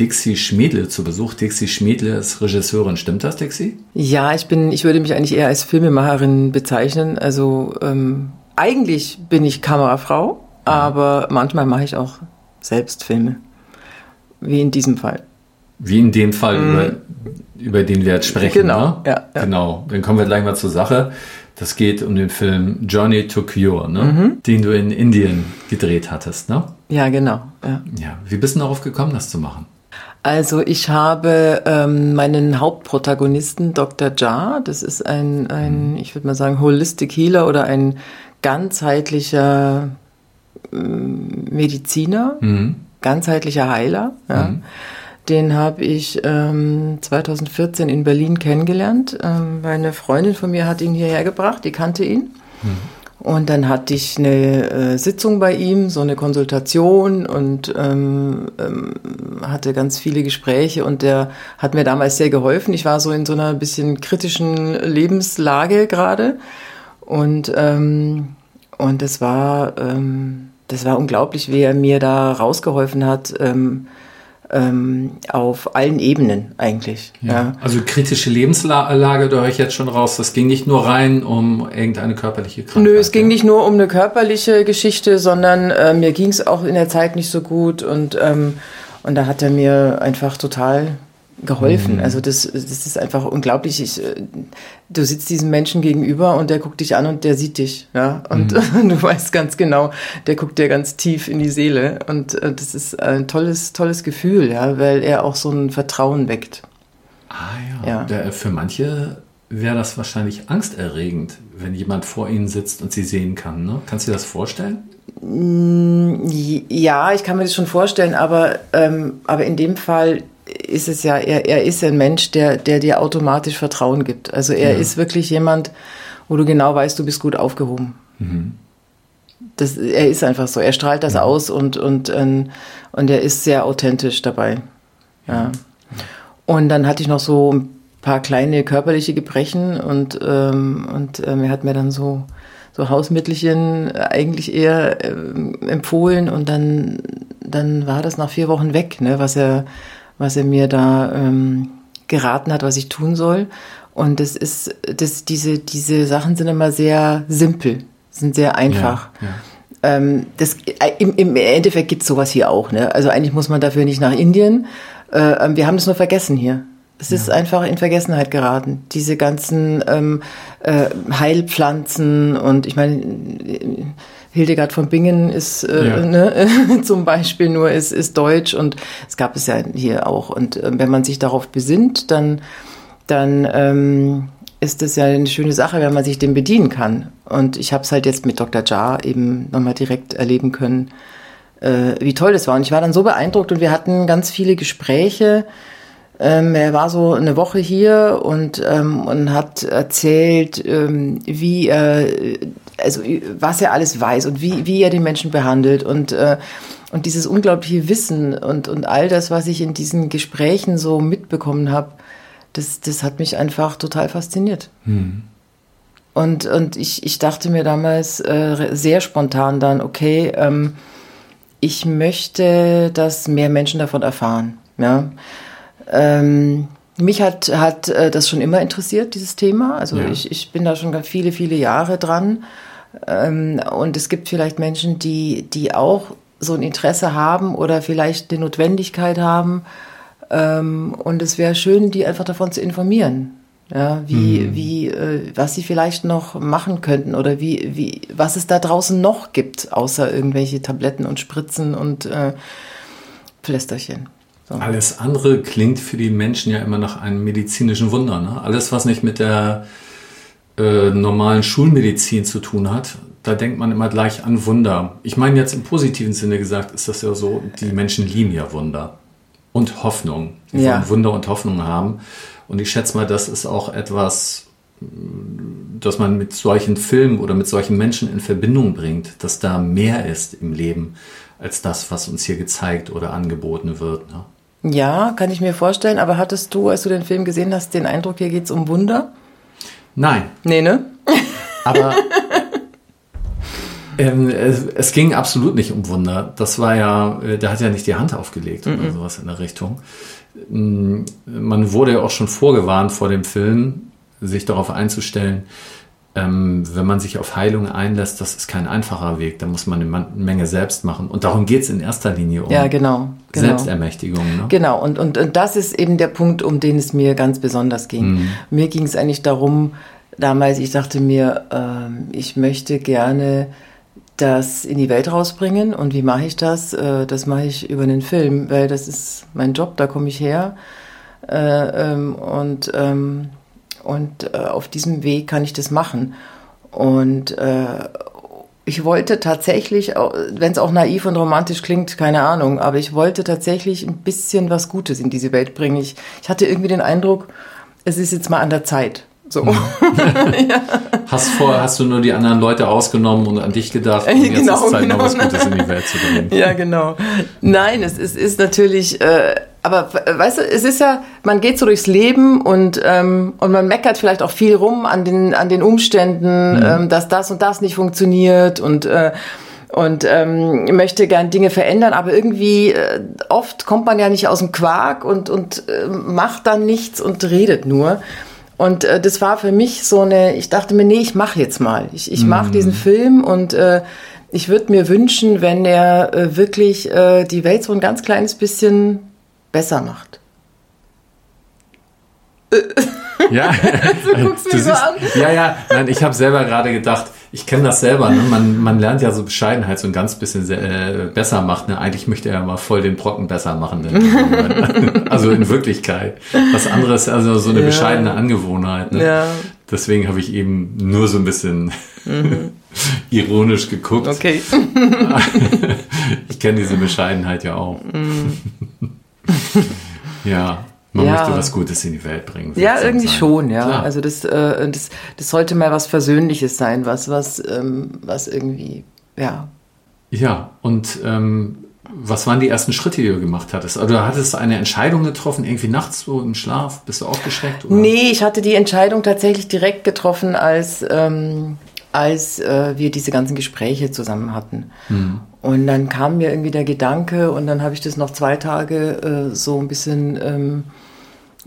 Dixie Schmiedle zu Besuch. Dixie Schmiedle ist Regisseurin. Stimmt das, Dixie? Ja, ich bin, ich würde mich eigentlich eher als Filmemacherin bezeichnen. Also ähm, eigentlich bin ich Kamerafrau, aber manchmal mache ich auch selbst Filme. Wie in diesem Fall. Wie in dem Fall, mm. über, über den wir jetzt sprechen. Genau, ne? ja, ja, Genau. Dann kommen wir gleich mal zur Sache. Das geht um den Film Journey to Cure, ne? Mhm. den du in Indien gedreht hattest. Ne? Ja, genau. Ja. ja. Wie bist du darauf gekommen, das zu machen? Also ich habe ähm, meinen Hauptprotagonisten Dr. Jar, das ist ein, ein ich würde mal sagen, Holistic Healer oder ein ganzheitlicher ähm, Mediziner, mhm. ganzheitlicher Heiler. Ja. Mhm. Den habe ich ähm, 2014 in Berlin kennengelernt. Ähm, meine Freundin von mir hat ihn hierher gebracht, die kannte ihn. Mhm. Und dann hatte ich eine äh, Sitzung bei ihm, so eine Konsultation und ähm, ähm, hatte ganz viele Gespräche und der hat mir damals sehr geholfen. Ich war so in so einer bisschen kritischen Lebenslage gerade und ähm, und das war ähm, das war unglaublich, wie er mir da rausgeholfen hat. Ähm, ähm, auf allen Ebenen eigentlich. Ja. ja. Also kritische Lebenslage, da höre ich jetzt schon raus. Das ging nicht nur rein um irgendeine körperliche Krankheit. Nö, es ging nicht nur um eine körperliche Geschichte, sondern äh, mir ging es auch in der Zeit nicht so gut und ähm, und da hat er mir einfach total geholfen. Mhm. Also das, das ist einfach unglaublich. Ich, äh, du sitzt diesem Menschen gegenüber und der guckt dich an und der sieht dich, ja. Und mhm. du weißt ganz genau, der guckt dir ganz tief in die Seele. Und äh, das ist ein tolles, tolles Gefühl, ja, weil er auch so ein Vertrauen weckt. Ah ja. ja. Der, für manche wäre das wahrscheinlich angsterregend, wenn jemand vor ihnen sitzt und sie sehen kann. Ne? Kannst du dir das vorstellen? Mm, ja, ich kann mir das schon vorstellen, aber, ähm, aber in dem Fall ist es ja, er, er ist ein Mensch, der, der dir automatisch Vertrauen gibt. Also er ja. ist wirklich jemand, wo du genau weißt, du bist gut aufgehoben. Mhm. Das, er ist einfach so. Er strahlt das ja. aus und, und, ähm, und er ist sehr authentisch dabei. Ja. Und dann hatte ich noch so ein paar kleine körperliche Gebrechen und, ähm, und ähm, er hat mir dann so, so Hausmittelchen eigentlich eher ähm, empfohlen und dann, dann war das nach vier Wochen weg, ne, was er, was er mir da ähm, geraten hat, was ich tun soll. Und das ist, das, diese, diese Sachen sind immer sehr simpel, sind sehr einfach. Ja, ja. Ähm, das, äh, im, Im Endeffekt gibt es sowas hier auch. Ne? Also eigentlich muss man dafür nicht nach Indien. Äh, ähm, wir haben das nur vergessen hier. Es ja. ist einfach in Vergessenheit geraten. Diese ganzen ähm, äh, Heilpflanzen und ich meine, Hildegard von Bingen ist äh, ja. ne, zum Beispiel nur ist, ist deutsch und es gab es ja hier auch. Und äh, wenn man sich darauf besinnt, dann, dann ähm, ist es ja eine schöne Sache, wenn man sich dem bedienen kann. Und ich habe es halt jetzt mit Dr. Jar eben nochmal direkt erleben können, äh, wie toll das war. Und ich war dann so beeindruckt und wir hatten ganz viele Gespräche. Ähm, er war so eine Woche hier und, ähm, und hat erzählt, ähm, wie er also was er alles weiß und wie, wie er den Menschen behandelt und, äh, und dieses unglaubliche Wissen und, und all das, was ich in diesen Gesprächen so mitbekommen habe, das, das hat mich einfach total fasziniert. Hm. Und, und ich, ich dachte mir damals äh, sehr spontan dann, okay, ähm, ich möchte, dass mehr Menschen davon erfahren. Ja. Ähm, mich hat, hat äh, das schon immer interessiert, dieses Thema. Also ja. ich, ich bin da schon viele, viele Jahre dran. Ähm, und es gibt vielleicht Menschen, die, die auch so ein Interesse haben oder vielleicht eine Notwendigkeit haben. Ähm, und es wäre schön, die einfach davon zu informieren. Ja, wie, mhm. wie, äh, was sie vielleicht noch machen könnten oder wie, wie, was es da draußen noch gibt, außer irgendwelche Tabletten und Spritzen und äh, Pflästerchen. So. Alles andere klingt für die Menschen ja immer nach einem medizinischen Wunder. Ne? Alles, was nicht mit der äh, normalen Schulmedizin zu tun hat, da denkt man immer gleich an Wunder. Ich meine jetzt im positiven Sinne gesagt, ist das ja so, die Menschen lieben ja Wunder und Hoffnung. Die ja. wollen Wunder und Hoffnung haben. Und ich schätze mal, das ist auch etwas, dass man mit solchen Filmen oder mit solchen Menschen in Verbindung bringt, dass da mehr ist im Leben als das, was uns hier gezeigt oder angeboten wird. Ne? Ja, kann ich mir vorstellen. Aber hattest du, als du den Film gesehen hast, den Eindruck, hier geht es um Wunder? Nein. Nee, ne? Aber ähm, es, es, ging absolut nicht um Wunder. Das war ja, äh, der hat ja nicht die Hand aufgelegt mm -mm. oder sowas in der Richtung. Mm, man wurde ja auch schon vorgewarnt vor dem Film, sich darauf einzustellen, ähm, wenn man sich auf Heilung einlässt, das ist kein einfacher Weg. Da muss man eine Menge selbst machen. Und darum geht es in erster Linie um ja, genau, genau. Selbstermächtigung. Ne? Genau, und, und, und das ist eben der Punkt, um den es mir ganz besonders ging. Mhm. Mir ging es eigentlich darum, damals, ich dachte mir, äh, ich möchte gerne das in die Welt rausbringen. Und wie mache ich das? Äh, das mache ich über einen Film, weil das ist mein Job, da komme ich her. Äh, ähm, und ähm, und äh, auf diesem Weg kann ich das machen. Und äh, ich wollte tatsächlich, wenn es auch naiv und romantisch klingt, keine Ahnung, aber ich wollte tatsächlich ein bisschen was Gutes in diese Welt bringen. Ich, ich hatte irgendwie den Eindruck, es ist jetzt mal an der Zeit. So. Mhm. ja. Hast vorher hast du nur die anderen Leute ausgenommen und an dich gedacht, und jetzt genau, ist Zeit, genau. noch was Gutes in die Welt zu bringen. Ja, genau. Nein, es, es ist natürlich, äh, aber weißt du, es ist ja, man geht so durchs Leben und, ähm, und man meckert vielleicht auch viel rum an den, an den Umständen, mhm. ähm, dass das und das nicht funktioniert und äh, und ähm, möchte gern Dinge verändern, aber irgendwie äh, oft kommt man ja nicht aus dem Quark und, und äh, macht dann nichts und redet nur. Und äh, das war für mich so eine, ich dachte mir, nee, ich mache jetzt mal. Ich, ich mache mm. diesen Film und äh, ich würde mir wünschen, wenn er äh, wirklich äh, die Welt so ein ganz kleines bisschen besser macht. Ja, du guckst mich so an. Ja, ja, nein, ich habe selber gerade gedacht, ich kenne das selber. Ne? Man, man lernt ja so Bescheidenheit so ein ganz bisschen äh, besser macht. Ne? Eigentlich möchte er ja mal voll den Brocken besser machen. Ne? also in Wirklichkeit. Was anderes, also so eine ja. bescheidene Angewohnheit. Ne? Ja. Deswegen habe ich eben nur so ein bisschen mhm. ironisch geguckt. Okay. ich kenne diese Bescheidenheit ja auch. Mhm. Ja. Man ja. möchte was Gutes in die Welt bringen. Ja, irgendwie sein. schon, ja. Klar. Also das, äh, das, das sollte mal was Versöhnliches sein, was, was, ähm, was irgendwie, ja. Ja, und ähm, was waren die ersten Schritte, die du gemacht hattest? Also, hattest du eine Entscheidung getroffen, irgendwie nachts so im Schlaf? Bist du aufgeschreckt? Oder? Nee, ich hatte die Entscheidung tatsächlich direkt getroffen, als, ähm, als äh, wir diese ganzen Gespräche zusammen hatten. Hm. Und dann kam mir irgendwie der Gedanke und dann habe ich das noch zwei Tage äh, so ein bisschen ähm,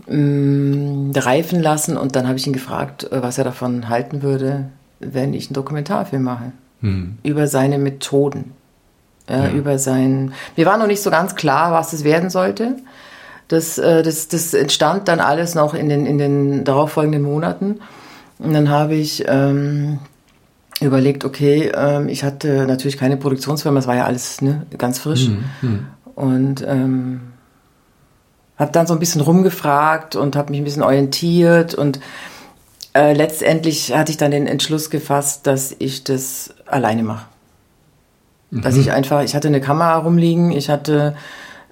mh, mm, reifen lassen und dann habe ich ihn gefragt, äh, was er davon halten würde, wenn ich einen Dokumentarfilm mache. Hm. Über seine Methoden. Ja, ja. Über sein. Mir war noch nicht so ganz klar, was es werden sollte. Das, äh, das, das entstand dann alles noch in den, in den darauffolgenden Monaten. Und dann habe ich ähm, überlegt, okay, ähm, ich hatte natürlich keine Produktionsfirma, es war ja alles ne, ganz frisch. Mhm. Mhm. Und ähm, habe dann so ein bisschen rumgefragt und habe mich ein bisschen orientiert und äh, letztendlich hatte ich dann den Entschluss gefasst, dass ich das alleine mache. Mhm. Dass ich einfach, ich hatte eine Kamera rumliegen, ich hatte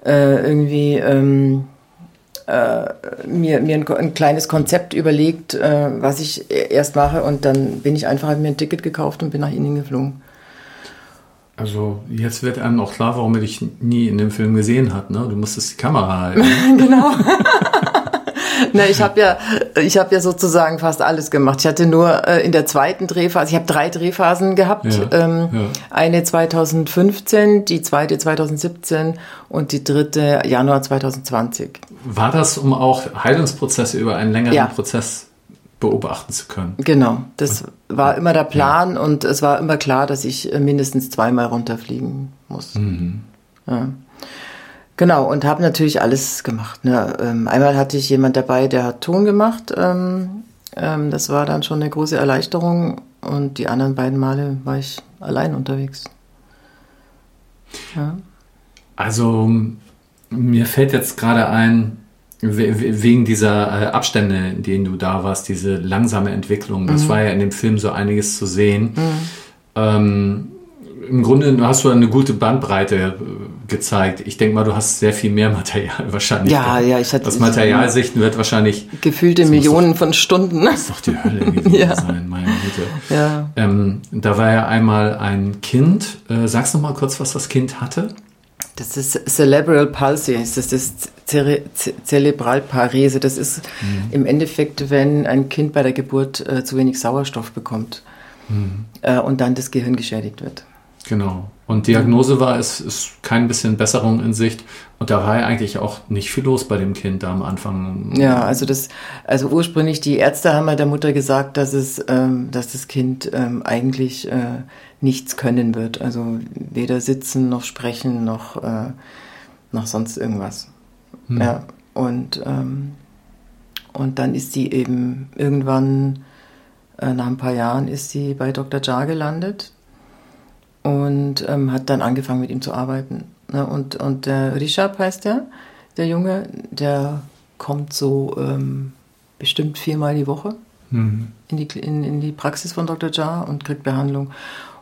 äh, irgendwie ähm, äh, mir, mir ein, ein, kleines Konzept überlegt, äh, was ich e-, erst mache und dann bin ich einfach, habe mir ein Ticket gekauft und bin nach Indien geflogen. Also jetzt wird einem auch klar, warum er dich nie in dem Film gesehen hat. Ne? Du musstest die Kamera halten. genau. Na, ich habe ja, ich habe ja sozusagen fast alles gemacht. Ich hatte nur äh, in der zweiten Drehphase, ich habe drei Drehphasen gehabt. Ja, ähm, ja. Eine 2015, die zweite 2017 und die dritte Januar 2020. War das, um auch Heilungsprozesse über einen längeren ja. Prozess beobachten zu können. Genau, das war immer der Plan und es war immer klar, dass ich äh, mindestens zweimal runterfliegen muss. Mhm. Ja. Genau, und habe natürlich alles gemacht. Ne? Ähm, einmal hatte ich jemand dabei, der hat Ton gemacht. Ähm, ähm, das war dann schon eine große Erleichterung. Und die anderen beiden Male war ich allein unterwegs. Ja. Also mir fällt jetzt gerade ein, wegen dieser äh, Abstände, in denen du da warst, diese langsame Entwicklung, das mhm. war ja in dem Film so einiges zu sehen. Mhm. Ähm, im Grunde hast du eine gute Bandbreite äh, gezeigt. Ich denke mal, du hast sehr viel mehr Material wahrscheinlich. Ja, ja, ich hatte. Das Material sichten wird wahrscheinlich. Gefühlte Millionen doch, von Stunden. Das ist doch die Hölle gewesen ja. sein, meine Güte. Ja. Ähm, da war ja einmal ein Kind. Äh, sagst noch mal kurz, was das Kind hatte? Das ist Cerebral Palsy, das ist das Zere Zerebralparese. Das ist mhm. im Endeffekt, wenn ein Kind bei der Geburt äh, zu wenig Sauerstoff bekommt mhm. äh, und dann das Gehirn geschädigt wird. Genau. Und Diagnose war, es ist kein bisschen Besserung in Sicht. Und da war ja eigentlich auch nicht viel los bei dem Kind da am Anfang. Ja, also das, also ursprünglich die Ärzte haben halt der Mutter gesagt, dass es, ähm, dass das Kind ähm, eigentlich äh, nichts können wird. Also weder sitzen noch sprechen noch, äh, noch sonst irgendwas. Hm. Ja. Und, ähm, und dann ist sie eben irgendwann, äh, nach ein paar Jahren, ist sie bei Dr. Jar gelandet und ähm, hat dann angefangen mit ihm zu arbeiten. Ne? Und, und der Richard heißt der, der Junge, der kommt so ähm, bestimmt viermal die Woche mhm. in, die, in, in die Praxis von Dr. Jar und kriegt Behandlung.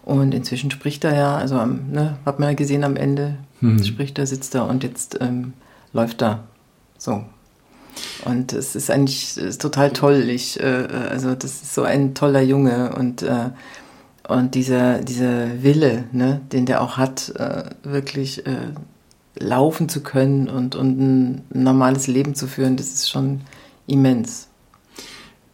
Und inzwischen spricht er ja, also ne, hat man ja gesehen am Ende, mhm. spricht er, sitzt er und jetzt ähm, läuft er. So. Und es ist eigentlich ist total toll. Ich, äh, also das ist so ein toller Junge und äh, und dieser, dieser Wille, ne, den der auch hat, äh, wirklich äh, laufen zu können und, und ein normales Leben zu führen, das ist schon immens.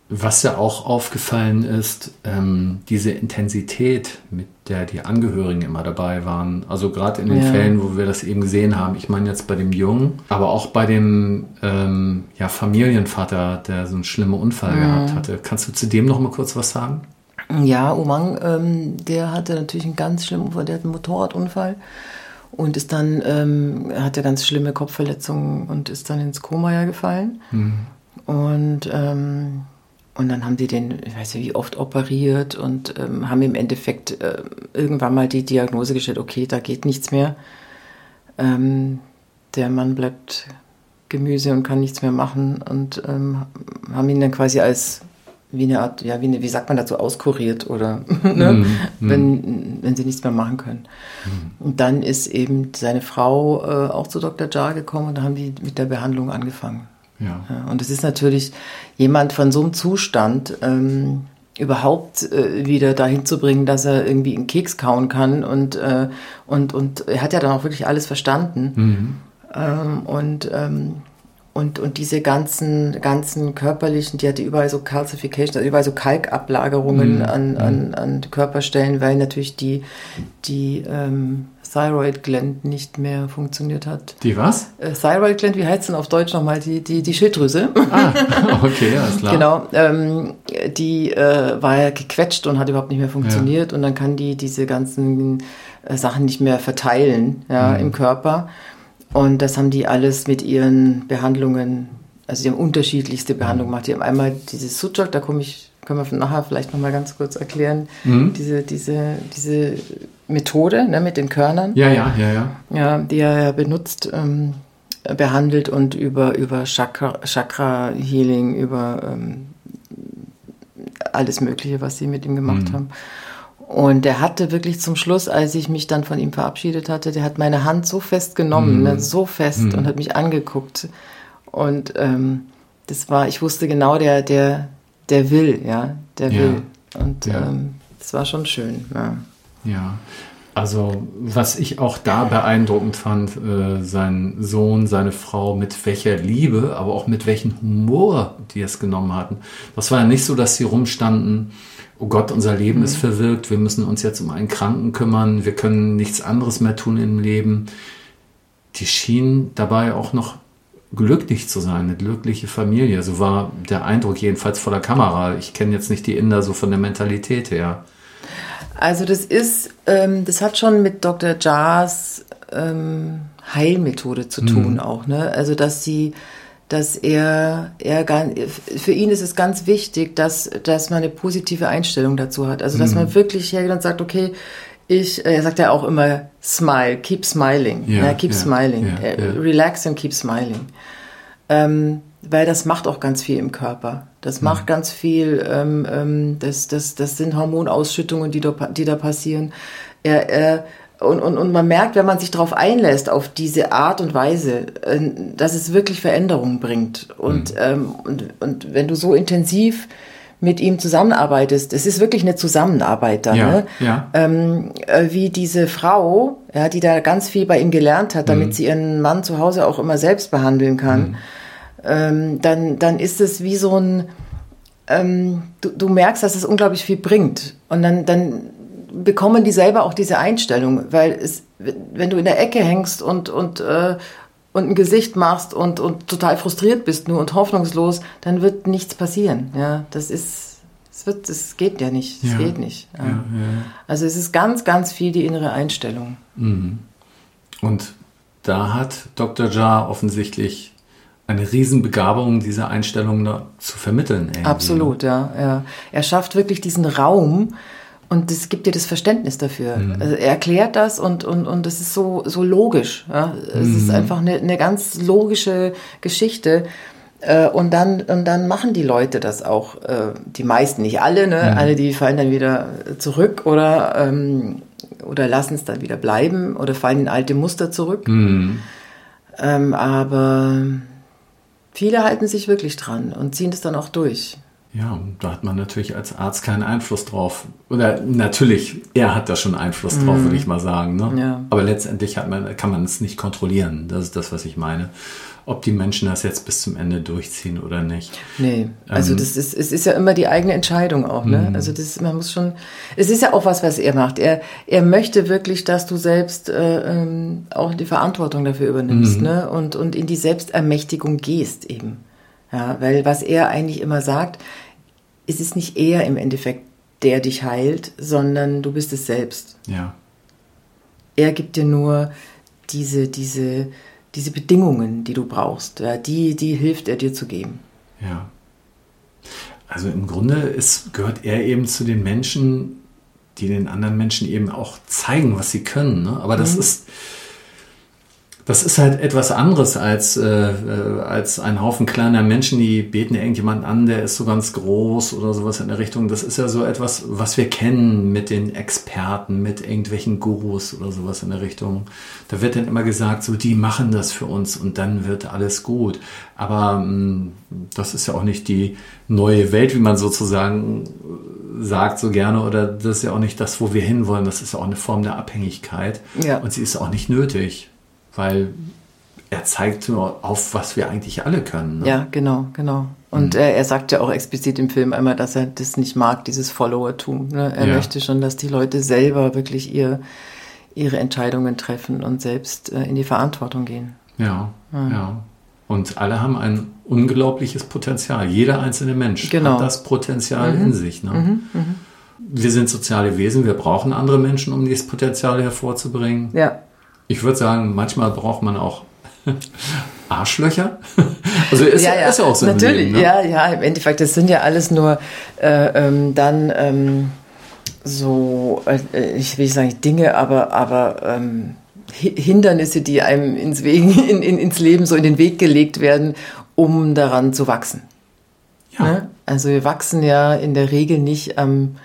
Was ja auch aufgefallen ist, ähm, diese Intensität, mit der die Angehörigen immer dabei waren. Also gerade in den ja. Fällen, wo wir das eben gesehen haben. Ich meine jetzt bei dem Jungen, aber auch bei dem ähm, ja, Familienvater, der so einen schlimmen Unfall mhm. gehabt hatte. Kannst du zu dem noch mal kurz was sagen? Ja, Umang, ähm, der hatte natürlich einen ganz schlimmen Unfall, der hat einen Motorradunfall und ist dann, ähm, hatte ganz schlimme Kopfverletzungen und ist dann ins Koma ja gefallen. Mhm. Und, ähm, und dann haben die den, ich weiß nicht wie oft, operiert und ähm, haben im Endeffekt äh, irgendwann mal die Diagnose gestellt, okay, da geht nichts mehr. Ähm, der Mann bleibt Gemüse und kann nichts mehr machen und ähm, haben ihn dann quasi als wie eine Art, ja, wie, eine, wie sagt man dazu, auskuriert oder ne? mm, wenn, wenn sie nichts mehr machen können. Mm. Und dann ist eben seine Frau äh, auch zu Dr. Jar gekommen und da haben die mit der Behandlung angefangen. Ja. ja und es ist natürlich jemand von so einem Zustand ähm, überhaupt äh, wieder dahin zu bringen, dass er irgendwie einen Keks kauen kann und, äh, und, und er hat ja dann auch wirklich alles verstanden. Mm. Ähm, und ähm, und, und diese ganzen, ganzen körperlichen, die hatte überall so Calcification, also überall so Kalkablagerungen mm. an, an, an Körperstellen, weil natürlich die, die ähm, Thyroid Gland nicht mehr funktioniert hat. Die was? Äh, Thyroid Gland, wie heißt es denn auf Deutsch nochmal? Die, die, die Schilddrüse. Ah, okay, alles klar. genau, ähm, die äh, war ja gequetscht und hat überhaupt nicht mehr funktioniert ja. und dann kann die diese ganzen äh, Sachen nicht mehr verteilen ja, mm. im Körper. Und das haben die alles mit ihren Behandlungen, also die haben unterschiedlichste Behandlungen gemacht. Die haben einmal dieses Suchok, da komme ich, können wir nachher vielleicht nochmal ganz kurz erklären, mhm. diese, diese, diese Methode ne, mit den Körnern. Ja, ja, ja, ja. Ja, die er benutzt, ähm, behandelt und über, über Chakra, Chakra Healing, über ähm, alles Mögliche, was sie mit ihm gemacht mhm. haben. Und er hatte wirklich zum Schluss, als ich mich dann von ihm verabschiedet hatte, der hat meine Hand so fest genommen, mm. ne, so fest mm. und hat mich angeguckt. Und ähm, das war, ich wusste genau, der, der, der will, ja, der ja. will. Und ja. ähm, das war schon schön. Ja. ja. Also, was ich auch da beeindruckend fand, äh, sein Sohn, seine Frau, mit welcher Liebe, aber auch mit welchem Humor die es genommen hatten. Das war ja nicht so, dass sie rumstanden oh Gott, unser Leben mhm. ist verwirkt, wir müssen uns jetzt um einen Kranken kümmern, wir können nichts anderes mehr tun im Leben. Die schienen dabei auch noch glücklich zu sein, eine glückliche Familie. So war der Eindruck jedenfalls vor der Kamera. Ich kenne jetzt nicht die Inder so von der Mentalität her. Also das ist, ähm, das hat schon mit Dr. Jars ähm, Heilmethode zu tun mhm. auch. Ne? Also dass sie dass er, er für ihn ist es ganz wichtig, dass, dass man eine positive Einstellung dazu hat. Also, dass mhm. man wirklich hergeht und sagt, okay, ich, er sagt ja auch immer, smile, keep smiling, ja, ja keep ja, smiling, ja, relax and keep smiling. Ähm, weil das macht auch ganz viel im Körper. Das mhm. macht ganz viel, ähm, ähm, das, das, das sind Hormonausschüttungen, die da, die da passieren. Er, er, und, und, und man merkt, wenn man sich darauf einlässt, auf diese Art und Weise, äh, dass es wirklich Veränderungen bringt. Und, mhm. ähm, und, und wenn du so intensiv mit ihm zusammenarbeitest, es ist wirklich eine Zusammenarbeit dann, ja, ne? ja. Ähm, äh, wie diese Frau, ja, die da ganz viel bei ihm gelernt hat, damit mhm. sie ihren Mann zu Hause auch immer selbst behandeln kann, mhm. ähm, dann, dann ist es wie so ein, ähm, du, du merkst, dass es unglaublich viel bringt. Und dann, dann bekommen die selber auch diese Einstellung, weil es, wenn du in der Ecke hängst und, und, äh, und ein Gesicht machst und, und total frustriert bist nur und hoffnungslos, dann wird nichts passieren. Ja, das ist, es wird, es geht ja nicht, es ja. geht nicht. Ja. Ja, also es ist ganz, ganz viel die innere Einstellung. Mhm. Und da hat Dr. Jar offensichtlich eine Riesenbegabung, diese Einstellung zu vermitteln. Irgendwie. Absolut, ja, ja. Er schafft wirklich diesen Raum, und das gibt dir das Verständnis dafür. Mhm. Also er erklärt das und, und, und das ist so, so logisch. Ja? Es mhm. ist einfach eine, eine ganz logische Geschichte. Äh, und dann, und dann machen die Leute das auch. Äh, die meisten, nicht alle, ne? Mhm. Alle, die fallen dann wieder zurück oder, ähm, oder lassen es dann wieder bleiben oder fallen in alte Muster zurück. Mhm. Ähm, aber viele halten sich wirklich dran und ziehen es dann auch durch. Ja, da hat man natürlich als Arzt keinen Einfluss drauf. Oder natürlich, er hat da schon Einfluss drauf, mm. würde ich mal sagen. Ne? Ja. Aber letztendlich hat man, kann man es nicht kontrollieren. Das ist das, was ich meine. Ob die Menschen das jetzt bis zum Ende durchziehen oder nicht. Nee, also ähm, das ist, es ist ja immer die eigene Entscheidung auch. Ne? Mm. Also das ist, man muss schon, es ist ja auch was, was er macht. Er, er möchte wirklich, dass du selbst äh, ähm, auch die Verantwortung dafür übernimmst mm. ne? und, und in die Selbstermächtigung gehst eben. Ja, weil was er eigentlich immer sagt, ist es nicht er im Endeffekt, der dich heilt, sondern du bist es selbst. Ja. Er gibt dir nur diese, diese, diese Bedingungen, die du brauchst. Ja, die, die hilft er dir zu geben. Ja. Also im Grunde ist, gehört er eben zu den Menschen, die den anderen Menschen eben auch zeigen, was sie können. Ne? Aber das mhm. ist das ist halt etwas anderes als, äh, äh, als ein Haufen kleiner Menschen, die beten irgendjemand an, der ist so ganz groß oder sowas in der Richtung. Das ist ja so etwas, was wir kennen mit den Experten, mit irgendwelchen Gurus oder sowas in der Richtung. Da wird dann immer gesagt, so die machen das für uns und dann wird alles gut. Aber mh, mm, das ist ja auch nicht die neue Welt, wie man sozusagen sagt so gerne, oder das ist ja auch nicht das, wo wir hinwollen. Das ist ja auch eine Form der Abhängigkeit. Ja. Und sie ist auch nicht nötig weil er zeigt nur auf, was wir eigentlich alle können. Ne? Ja, genau, genau. Und mhm. er, er sagt ja auch explizit im Film einmal, dass er das nicht mag, dieses Followertum. Ne? Er ja. möchte schon, dass die Leute selber wirklich ihr, ihre Entscheidungen treffen und selbst äh, in die Verantwortung gehen. Ja, ja, ja. Und alle haben ein unglaubliches Potenzial. Jeder einzelne Mensch genau. hat das Potenzial mhm. in sich. Ne? Mhm. mhm. Wir sind soziale Wesen, wir brauchen andere Menschen, um dieses Potenzial hervorzubringen. Ja. Ich würde sagen, manchmal braucht man auch Arschlöcher. Also ist ja, ja, ist ja auch so. Natürlich, Leben, ne? ja, ja, im Endeffekt, das sind ja alles nur äh, ähm, dann ähm, so, äh, ich will nicht sagen Dinge, aber, aber ähm, Hindernisse, die einem ins, Wegen, in, in, ins Leben so in den Weg gelegt werden, um daran zu wachsen. Ja. Ne? Also wir wachsen ja in der Regel nicht am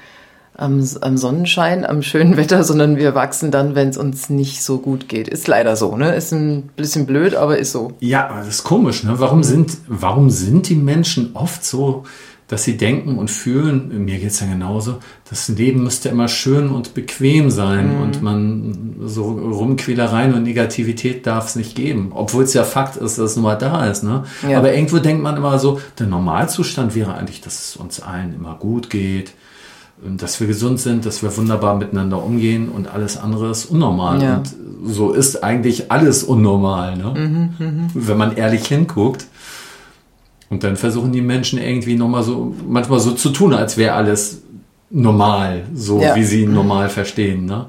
am, am Sonnenschein, am schönen Wetter, sondern wir wachsen dann, wenn es uns nicht so gut geht. Ist leider so, ne? Ist ein bisschen blöd, aber ist so. Ja, aber das ist komisch, ne? Warum sind, warum sind die Menschen oft so, dass sie denken und fühlen, mir geht es ja genauso, das Leben müsste immer schön und bequem sein mhm. und man so Rumquälereien und Negativität darf es nicht geben, obwohl es ja Fakt ist, dass es nun mal da ist. Ne? Ja. Aber irgendwo denkt man immer so, der Normalzustand wäre eigentlich, dass es uns allen immer gut geht, dass wir gesund sind, dass wir wunderbar miteinander umgehen und alles andere ist unnormal. Ja. Und so ist eigentlich alles unnormal, ne? Mhm, mh. wenn man ehrlich hinguckt. Und dann versuchen die Menschen irgendwie nochmal so, manchmal so zu tun, als wäre alles normal, so ja. wie sie normal verstehen. Ne?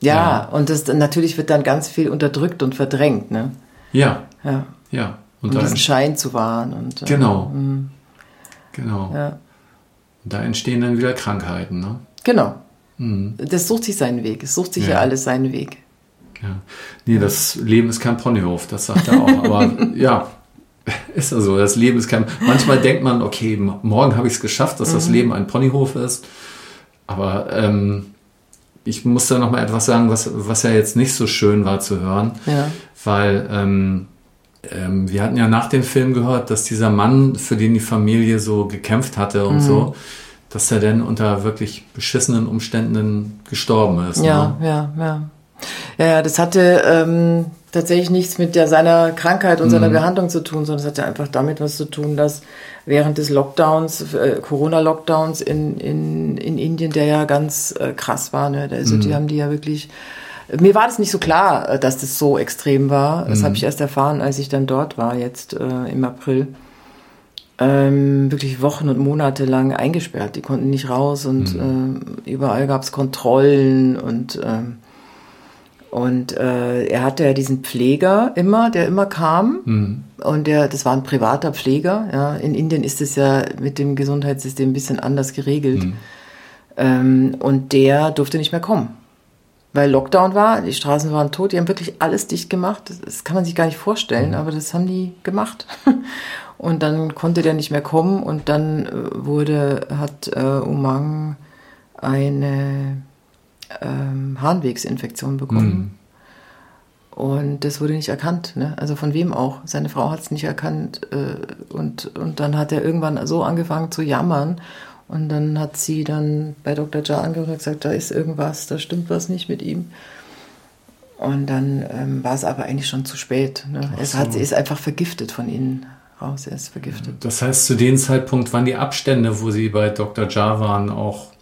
Ja, ja, und das natürlich wird dann ganz viel unterdrückt und verdrängt. Ne? Ja. Ja. ja. Und um diesen Schein zu wahren. Und, äh, genau. Äh, genau. Ja. Da entstehen dann wieder Krankheiten, ne? Genau. Mhm. Das sucht sich seinen Weg. Es sucht sich ja, ja alles seinen Weg. Ja. Nee, das Leben ist kein Ponyhof, das sagt er auch. Aber ja, ist ja so. Das Leben ist kein. Manchmal denkt man, okay, morgen habe ich es geschafft, dass mhm. das Leben ein Ponyhof ist. Aber ähm, ich muss da noch mal etwas sagen, was, was ja jetzt nicht so schön war zu hören, Ja. weil ähm, ähm, wir hatten ja nach dem Film gehört, dass dieser Mann, für den die Familie so gekämpft hatte und so, dass er dann unter wirklich beschissenen Umständen gestorben ist. Ja, Ne? ja, ja. Ja, ja, das hatte ähm, tatsächlich nichts mit der, seiner Krankheit und seiner Behandlung zu tun, sondern es hatte einfach damit was zu tun, dass während des Lockdowns, äh, Corona-Lockdowns in, in, in Indien, der ja ganz äh, krass war, ne? Also die haben die ja wirklich. Mir war das nicht so klar, äh, dass das so extrem war. Das habe ich erst erfahren, als ich dann dort war, jetzt äh, im April. Ähm, wirklich Wochen und Monate lang eingesperrt. Die konnten nicht raus und ähm, überall gab es Kontrollen und ähm, und äh, er hatte ja diesen Pfleger immer, der immer kam. Und der, das war ein privater Pfleger. Ja. In Indien ist es ja mit dem Gesundheitssystem ein bisschen anders geregelt. Ähm, und der durfte nicht mehr kommen. Weil Lockdown war, die Straßen waren tot, die haben wirklich alles dicht gemacht. Das, das kann man sich gar nicht vorstellen, aber das haben die gemacht. Und dann konnte der nicht mehr kommen und dann äh, wurde, hat äh, Umang eine ähm, Harnwegsinfektion bekommen. Und das wurde nicht erkannt. Ne? Also von wem auch. Seine Frau hat es nicht erkannt. Äh, und, und dann hat er irgendwann so angefangen zu jammern. Und dann hat sie dann bei Dr. Jha angerufen und gesagt, da ist irgendwas, da stimmt was nicht mit ihm. Und dann ähm, war es aber eigentlich schon zu spät. Ne? Es hat, ist einfach vergiftet von innen raus. Er ist vergiftet. Das heißt, zu dem Zeitpunkt waren die Abstände, wo sie bei Dr. Jar waren, auch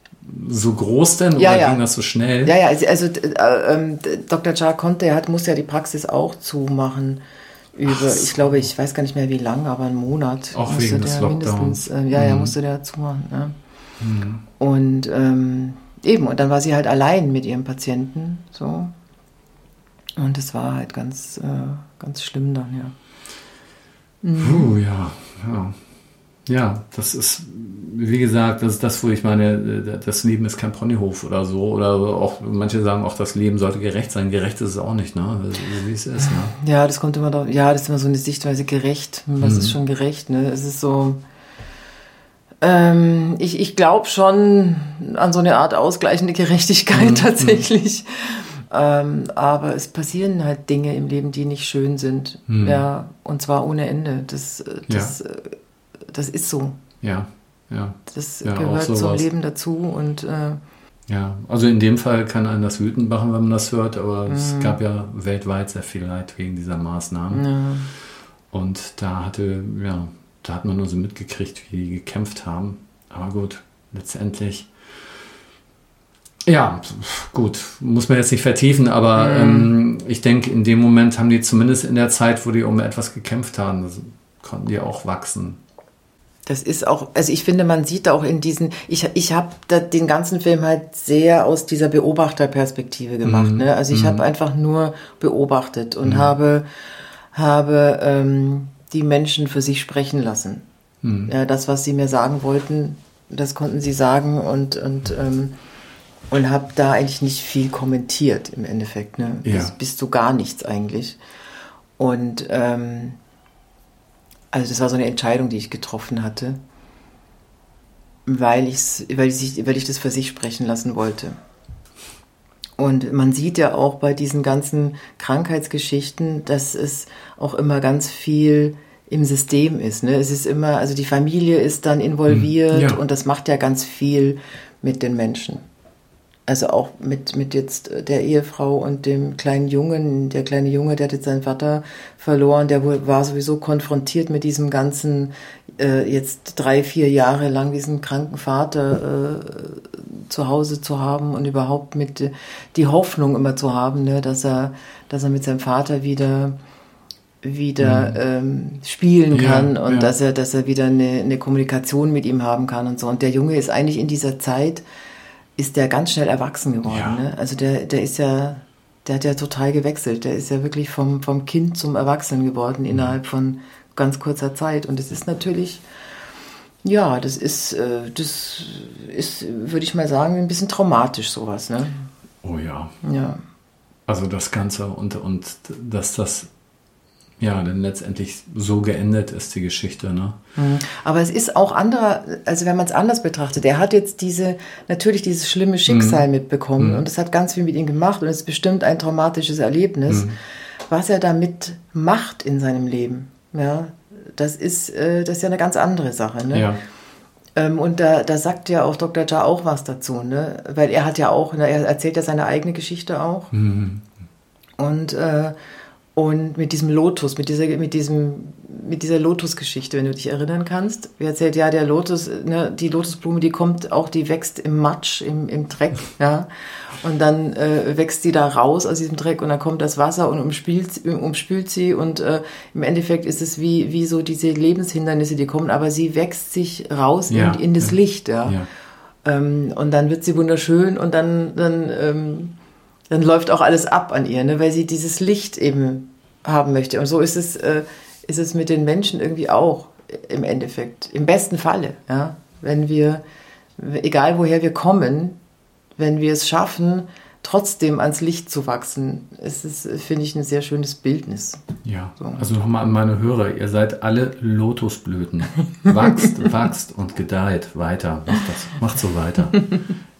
so groß denn Ja, oder ja. ging das so schnell? Ja, ja, also, also äh, ähm, Dr. Jar konnte, er hat, musste ja die Praxis auch zumachen. Über, ich glaube, ich weiß gar nicht mehr wie lang, aber einen Monat. Auch musste wegen der. Mhm. mindestens, Äh, ja, ja, musste der zumachen. Ja. Und ähm, eben, und dann war sie halt allein mit ihrem Patienten. So. Und es war halt ganz, äh, ganz schlimm dann, ja. Puh, ja, ja. Ja, das ist, wie gesagt, das ist das, wo ich meine, äh, das Leben ist kein Ponyhof oder so. Oder auch, manche sagen auch, das Leben sollte gerecht sein. Gerecht ist es auch nicht, ne? Wie es ist, ne? Ja, das kommt immer drauf. Ja, das ist immer so eine Sichtweise gerecht. Was Mhm. ist schon gerecht? Ne? Es ist so. Ähm, ich ich glaube schon an so eine Art ausgleichende Gerechtigkeit Mhm. tatsächlich. Ähm, aber es passieren halt Dinge im Leben, die nicht schön sind. Ja, und zwar ohne Ende. Das, äh, das, äh, das ist so. Ja, ja. Das Ja, gehört zum. Leben dazu und äh, Ja, also in dem Fall kann einen das wütend machen, wenn man das hört, aber Mhm. es gab ja weltweit sehr viel Leid wegen dieser Maßnahmen. ja. Und da hatte, ja, da hat man nur so mitgekriegt, wie die gekämpft haben. Aber gut, letztendlich. Ja, gut, muss man jetzt nicht vertiefen, aber ähm, ich denke, in dem Moment haben die zumindest in der Zeit, wo die um etwas gekämpft haben, konnten die auch wachsen. Das ist auch, also ich finde, man sieht auch in diesen, ich, ich habe den ganzen Film halt sehr aus dieser Beobachterperspektive gemacht. Ne? Also ich habe einfach nur beobachtet und habe, habe ähm, die Menschen für sich sprechen lassen. Ja, das, was sie mir sagen wollten, das konnten sie sagen und, und, ähm, und habe da eigentlich nicht viel kommentiert im Endeffekt. Ne? Ja. Bis, bis zu gar nichts eigentlich. Und ähm, also das war so eine Entscheidung, die ich getroffen hatte, weil, ich's, weil, ich, weil ich das für sich sprechen lassen wollte. Und man sieht ja auch bei diesen ganzen Krankheitsgeschichten, dass es auch immer ganz viel im System ist. Ne? Es ist immer, also die Familie ist dann involviert Ja. und das macht ja ganz viel mit den Menschen. Also auch mit, mit jetzt der Ehefrau und dem kleinen Jungen. Der kleine Junge, der hat jetzt seinen Vater verloren, der war sowieso konfrontiert mit diesem ganzen, äh, jetzt drei, vier Jahre lang diesen kranken Vater äh, zu Hause zu haben und überhaupt mit äh, die Hoffnung immer zu haben, ne, dass er, dass er mit seinem Vater wieder wieder ähm, spielen Mhm. Ja, kann und ja. dass er, dass er wieder eine, eine Kommunikation mit ihm haben kann und so. Und der Junge ist eigentlich in dieser Zeit, ist der ganz schnell erwachsen geworden. Ja. Ne? Also der, der ist ja, der hat ja total gewechselt. Der ist ja wirklich vom, vom Kind zum Erwachsenen geworden Mhm. innerhalb von ganz kurzer Zeit. Und es ist natürlich, ja, das ist, äh, das ist, würde ich mal sagen, ein bisschen traumatisch sowas. Ne? Oh ja. Ja. Also das Ganze und, und dass das ja, dann letztendlich so geendet ist die Geschichte. Ne? Mhm. Aber es ist auch anderer, also wenn man es anders betrachtet, er hat jetzt diese, natürlich dieses schlimme Schicksal mhm. mitbekommen mhm. und es hat ganz viel mit ihm gemacht und es ist bestimmt ein traumatisches Erlebnis, mhm. was er damit macht in seinem Leben. Ja, das ist, äh, das ist ja eine ganz andere Sache. Ne? Ja. Ähm, und da, da sagt ja auch Dr. Ja auch was dazu, ne? weil er hat ja auch, ne, er erzählt ja seine eigene Geschichte auch. Mhm. Und äh, und mit diesem Lotus, mit dieser, mit diesem, mit dieser Lotus-Geschichte, wenn du dich erinnern kannst. Wie erzählt, ja, der Lotus, ne, die Lotusblume, die kommt auch, die wächst im Matsch, im, im Dreck, ja. Und dann äh, wächst sie da raus aus diesem Dreck und dann kommt das Wasser und umspült, umspült sie und äh, im Endeffekt ist es wie, wie so diese Lebenshindernisse, die kommen, aber sie wächst sich raus ja, in, in das ja, Licht, ja. ja. Ähm, und dann wird sie wunderschön und dann, dann ähm, dann läuft auch alles ab an ihr, ne? weil sie dieses Licht eben haben möchte. Und so ist es, äh, ist es mit den Menschen irgendwie auch im Endeffekt. Im besten Falle, ja. Wenn wir, egal woher wir kommen, wenn wir es schaffen, trotzdem ans Licht zu wachsen, ist es, finde ich, ein sehr schönes Bildnis. Ja, so. also nochmal an meine Hörer, ihr seid alle Lotusblüten. Wachst, wachst und gedeiht weiter. Macht das, macht so weiter.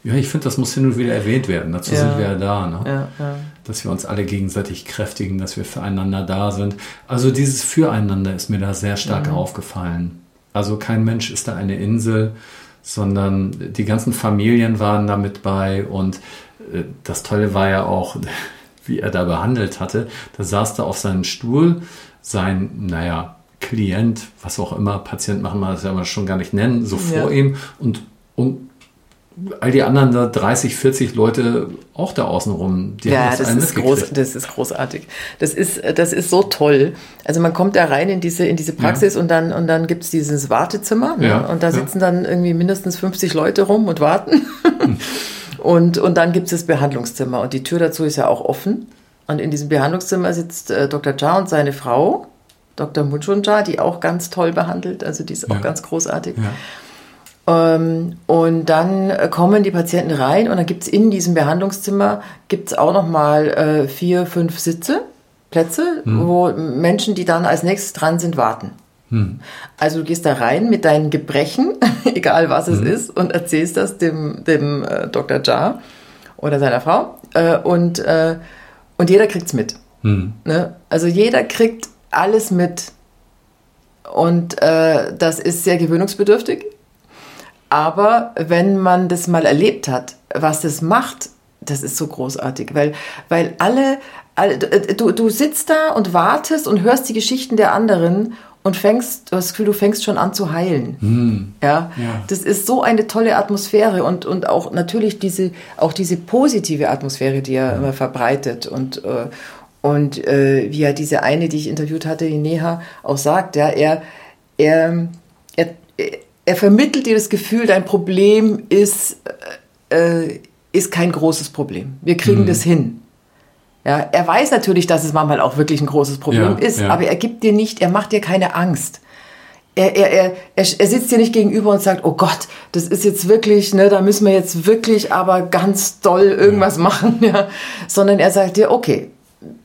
Ja, ich finde, das muss hin und wieder erwähnt werden. Dazu ja. sind wir ja da. Ne? Ja, ja. Dass wir uns alle gegenseitig kräftigen, dass wir füreinander da sind. Also dieses Füreinander ist mir da sehr stark mhm. aufgefallen. Also kein Mensch ist da eine Insel, sondern die ganzen Familien waren da mit bei. Und äh, das Tolle war ja auch, wie er da behandelt hatte. Da saß da auf seinem Stuhl sein, naja, Klient, was auch immer, Patient machen wir das ja schon gar nicht nennen, so vor ihm und, und all die anderen da 30, 40 Leute auch da außen rum. Die ja, das, das ist, groß, das ist großartig. Das ist, das ist so toll. Also man kommt da rein in diese, in diese Praxis ja. und dann, und dann gibt's dieses Wartezimmer ne? ja, und da sitzen ja. dann irgendwie mindestens 50 Leute rum und warten. Und, und dann gibt's das Behandlungszimmer und die Tür dazu ist ja auch offen. Und in diesem Behandlungszimmer sitzt äh, Dr. Jha und seine Frau, Dr. Munchunja, die auch ganz toll behandelt, also die ist auch ganz großartig. Ja. Ähm, und dann kommen die Patienten rein und dann gibt es in diesem Behandlungszimmer gibt's auch nochmal äh, vier, fünf Sitze, Plätze, hm. wo Menschen, die dann als nächstes dran sind, warten. Hm. Also du gehst da rein mit deinen Gebrechen, egal was es hm. ist, und erzählst das dem, dem äh, Dr. Jar oder seiner Frau. Äh, und, äh, und jeder kriegt's mit. Hm. Ne? Also jeder kriegt alles mit. Und äh, das ist sehr gewöhnungsbedürftig. Aber wenn man das mal erlebt hat, was das macht, das ist so großartig, weil, weil alle, alle du, du sitzt da und wartest und hörst die Geschichten der anderen und fängst, du hast das Gefühl, du fängst schon an zu heilen. Hm. Ja? ja? das ist so eine tolle Atmosphäre und, und auch natürlich diese, auch diese positive Atmosphäre, die er immer verbreitet und, äh, und äh, wie ja diese eine, die ich interviewt hatte, die Neha, auch sagt, ja, er, er, er, er vermittelt dir das Gefühl, dein Problem ist, äh, ist kein großes Problem. Wir kriegen mhm. das hin. Ja, er weiß natürlich, dass es manchmal auch wirklich ein großes Problem ja, ist, ja. aber er gibt dir nicht, er macht dir keine Angst. Er, er, er, er, sitzt dir nicht gegenüber und sagt, oh Gott, das ist jetzt wirklich, ne, da müssen wir jetzt wirklich aber ganz doll irgendwas ja. machen, ja. Sondern er sagt dir, okay,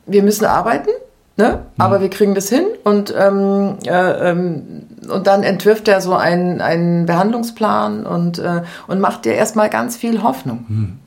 wir müssen arbeiten, Ne? Mhm. Aber wir kriegen das hin und, ähm, äh, ähm, und dann entwirft er so einen, einen Behandlungsplan und, äh, und macht dir erstmal ganz viel Hoffnung. Mhm.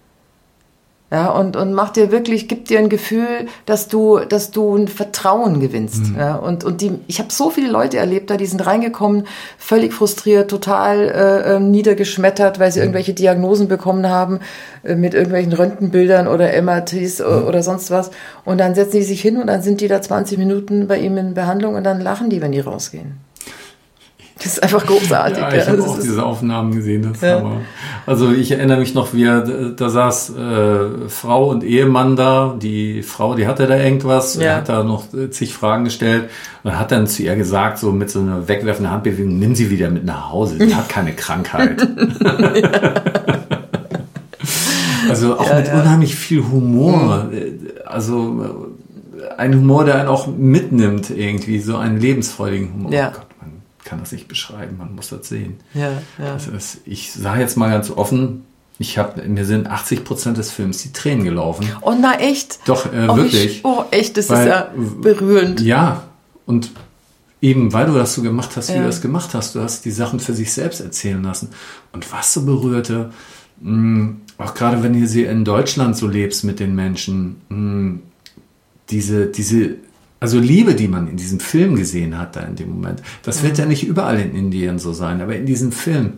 Ja, und, und macht dir wirklich, gibt dir ein Gefühl, dass du, dass du ein Vertrauen gewinnst. Mhm. Ja, und, und die, ich habe so viele Leute erlebt, da die sind reingekommen, völlig frustriert, total äh, ähm, niedergeschmettert, weil sie mhm. irgendwelche Diagnosen bekommen haben äh, mit irgendwelchen Röntgenbildern oder MRTs mhm. oder sonst was. Und dann setzen die sich hin und dann sind die da 20 Minuten bei ihm in Behandlung und dann lachen die, wenn die rausgehen. Das ist einfach großartig. ja, ich habe auch diese Aufnahmen gesehen. Das ja. Also ich erinnere mich noch, wie er, da saß äh, Frau und Ehemann da. Die Frau, die hatte da irgendwas, ja. hat da noch zig Fragen gestellt und hat dann zu ihr gesagt, so mit so einer wegwerfenden Handbewegung, nimm sie wieder mit nach Hause. Sie hat keine Krankheit. also auch mit unheimlich viel Humor. Mhm. Also ein Humor, der einen auch mitnimmt irgendwie, so einen lebensfreudigen Humor. Ja. Oh Gott, kann das nicht beschreiben, man muss das sehen. Ja, ja. Das ist, ich sage jetzt mal ganz offen, ich habe mir sind 80 Prozent des Films die Tränen gelaufen. Oh na echt? Doch äh, oh, wirklich. Ich, oh echt, das Weil, ist ja berührend. Ja, und eben weil du das so gemacht hast, wie Ja. du das gemacht hast, du hast die Sachen für sich selbst erzählen lassen. Und was so berührte, mh, auch gerade wenn du sie in Deutschland so lebst mit den Menschen, mh, diese, diese, also Liebe, die man in diesem Film gesehen hat, da in dem Moment, das wird ja nicht überall in Indien so sein, aber in diesem Film,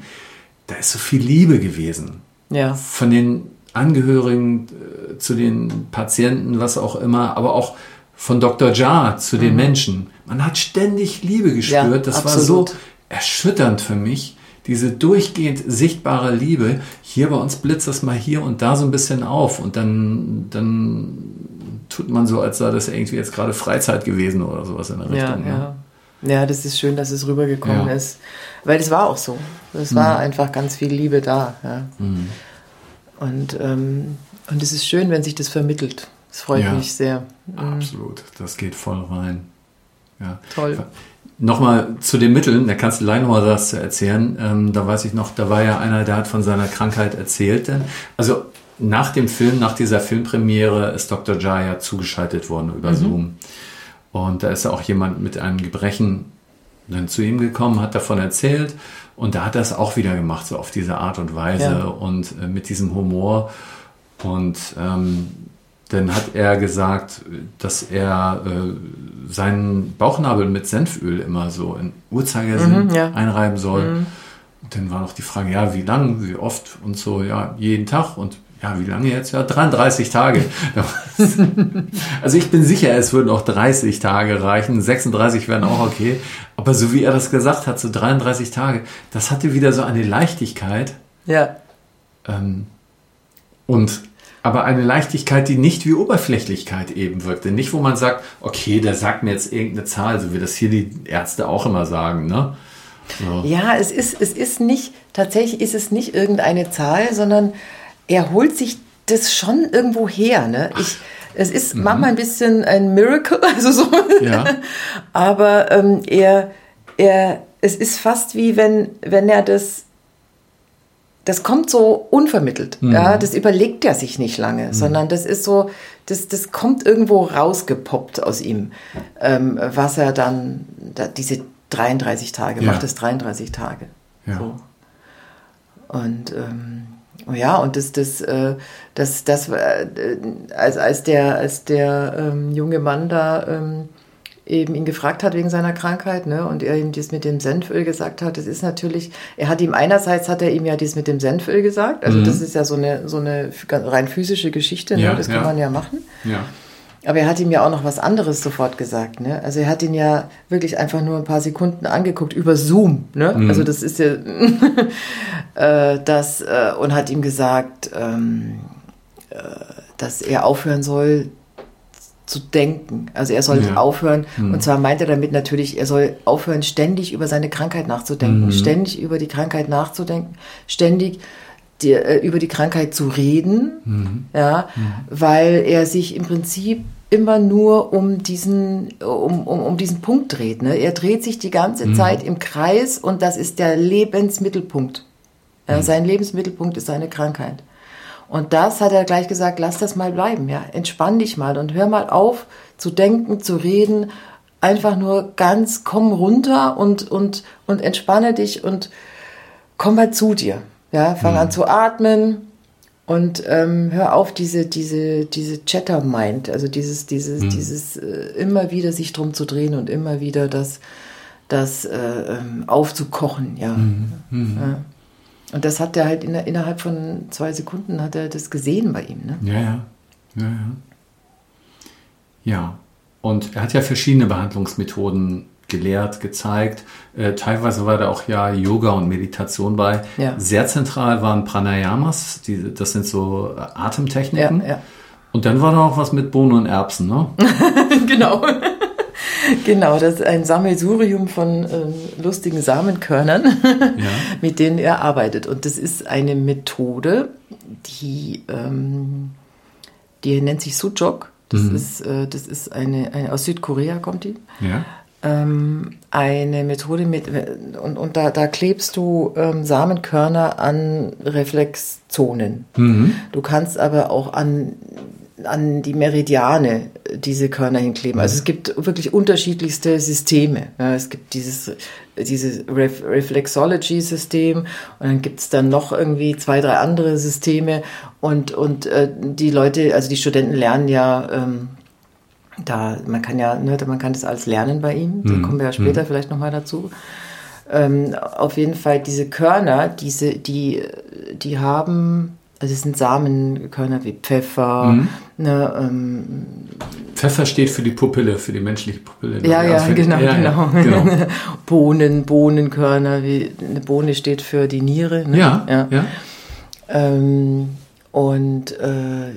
da ist so viel Liebe gewesen Ja. von den Angehörigen äh, zu den Patienten, was auch immer, aber auch von Dr. Jar zu den Menschen. Man hat ständig Liebe gespürt. Mhm. Ja, das war absolut. so erschütternd für mich. Diese durchgehend sichtbare Liebe. Hier bei uns blitzt das mal hier und da so ein bisschen auf und dann, dann tut man so, als sei das irgendwie jetzt gerade Freizeit gewesen oder sowas in der Ja, Richtung. ne? ja. Ja, das ist schön, dass es rübergekommen Ja. ist. Weil es war auch so. Es war einfach ganz viel Liebe da. Ja. Und, ähm, und es ist schön, wenn sich das vermittelt. Das freut Ja. mich sehr. Absolut, das geht voll rein. Ja. Toll. Nochmal zu den Mitteln, da kannst du gleich nochmal was zu erzählen. Ähm, da weiß ich noch, da war ja einer, der hat von seiner Krankheit erzählt. Denn, also nach dem Film, nach dieser Filmpremiere ist Dr. Jaya zugeschaltet worden über Zoom. Und da ist ja auch jemand mit einem Gebrechen dann zu ihm gekommen, hat davon erzählt. Und da hat er es auch wieder gemacht, so auf diese Art und Weise Ja. und äh, mit diesem Humor. Und ähm, dann hat er gesagt, dass er äh, seinen Bauchnabel mit Senföl immer so in Uhrzeigersinn Mhm, ja. einreiben soll. Und dann war noch die Frage, ja, wie lang, wie oft und so, ja, jeden Tag und ja, wie lange jetzt? Ja, 33 Tage. also ich bin sicher, es würden auch 30 Tage reichen, 36 wären auch okay. Aber so wie er das gesagt hat, so 33 Tage, das hatte wieder so eine Leichtigkeit. Ja. Ähm, und aber eine Leichtigkeit, die nicht wie Oberflächlichkeit eben wirkte. Nicht, wo man sagt, okay, der sagt mir jetzt irgendeine Zahl, so wie das hier die Ärzte auch immer sagen. Ne? So. Ja, es ist, es ist nicht, tatsächlich ist es nicht irgendeine Zahl, sondern er holt sich das schon irgendwo her. Ne? Ich, es ist manchmal ein bisschen ein Miracle, also so. Ja. Aber ähm, er, er, es ist fast wie wenn, wenn er das, das kommt so unvermittelt. Ja, das überlegt er sich nicht lange, sondern das ist so, das, das kommt irgendwo rausgepoppt aus ihm, ähm, was er dann, da, diese 33 Tage, Ja. macht es 33 Tage. Ja. So. Und ähm, ja, und das, das, äh, das, das, äh, als, als der, als der ähm, junge Mann da ähm, eben ihn gefragt hat wegen seiner Krankheit, ne, und er ihm das mit dem Senföl gesagt hat, das ist natürlich, er hat ihm einerseits hat er ihm ja das mit dem Senföl gesagt, also das ist ja so eine, so eine rein physische Geschichte, ne, Ja, das kann ja. man ja machen. Ja. Aber er hat ihm ja auch noch was anderes sofort gesagt. Ne? Also er hat ihn ja wirklich einfach nur ein paar Sekunden angeguckt über Zoom. Ne? Also das ist ja äh, das äh, und hat ihm gesagt, ähm, äh, dass er aufhören soll zu denken. Also er soll Ja. aufhören. Und zwar meint er damit natürlich, er soll aufhören, ständig über seine Krankheit nachzudenken, ständig über die Krankheit nachzudenken, ständig die, äh, über die Krankheit zu reden, ja, weil er sich im Prinzip immer nur um diesen, um, um, um diesen Punkt dreht. Ne? Er dreht sich die ganze Zeit im Kreis und das ist der Lebensmittelpunkt. Ja, Sein Lebensmittelpunkt ist seine Krankheit. Und das hat er gleich gesagt, lass das mal bleiben, ja. Entspann dich mal und hör mal auf zu denken, zu reden. Einfach nur ganz, komm runter und, und, und entspanne dich und komm mal zu dir. Ja, fang an zu atmen und ähm, hör auf diese, diese, diese Chatter-Mind, also dieses, dieses, dieses äh, immer wieder sich drum zu drehen und immer wieder das, das äh, ähm, aufzukochen, ja. ja. Und das hat er halt in, innerhalb von zwei Sekunden hat er das gesehen bei ihm. Ne? Ja, ja. Ja, ja. Ja. Und er hat ja verschiedene Behandlungsmethoden gelehrt, gezeigt. Äh, teilweise war da auch ja Yoga und Meditation bei. Ja. Sehr zentral waren Pranayamas, die, das sind so äh, Atemtechniken. Ja, ja. Und dann war da auch was mit Bohnen und Erbsen, ne? genau. genau, das ist ein Sammelsurium von ähm, lustigen Samenkörnern, mit denen er arbeitet. Und das ist eine Methode, die, ähm, die nennt sich Sujok. Das ist, äh, das ist eine, eine, aus Südkorea kommt die. Ja. Ähm, eine Methode mit, und, und da, da klebst du ähm, Samenkörner an Reflexzonen. Du kannst aber auch an an die Meridiane diese Körner hinkleben. Also es gibt wirklich unterschiedlichste Systeme. Ja, es gibt dieses, dieses Ref Reflexology-System und dann gibt es dann noch irgendwie zwei, drei andere Systeme und, und äh, die Leute, also die Studenten lernen ja ähm, da, man kann ja, ne, man kann das alles lernen bei ihm, da kommen wir ja später mhm. vielleicht nochmal dazu. Ähm, auf jeden Fall diese Körner, diese, die, die haben also es sind Samenkörner wie Pfeffer. Mhm. Ne, ähm, Pfeffer steht für die Pupille, für die menschliche Pupille. Ne? Ja, ja, also genau, ja, genau. Ja, genau. Bohnen, Bohnenkörner, wie eine Bohne steht für die Niere. Ne? Ja, ja. ja. Ähm, und äh,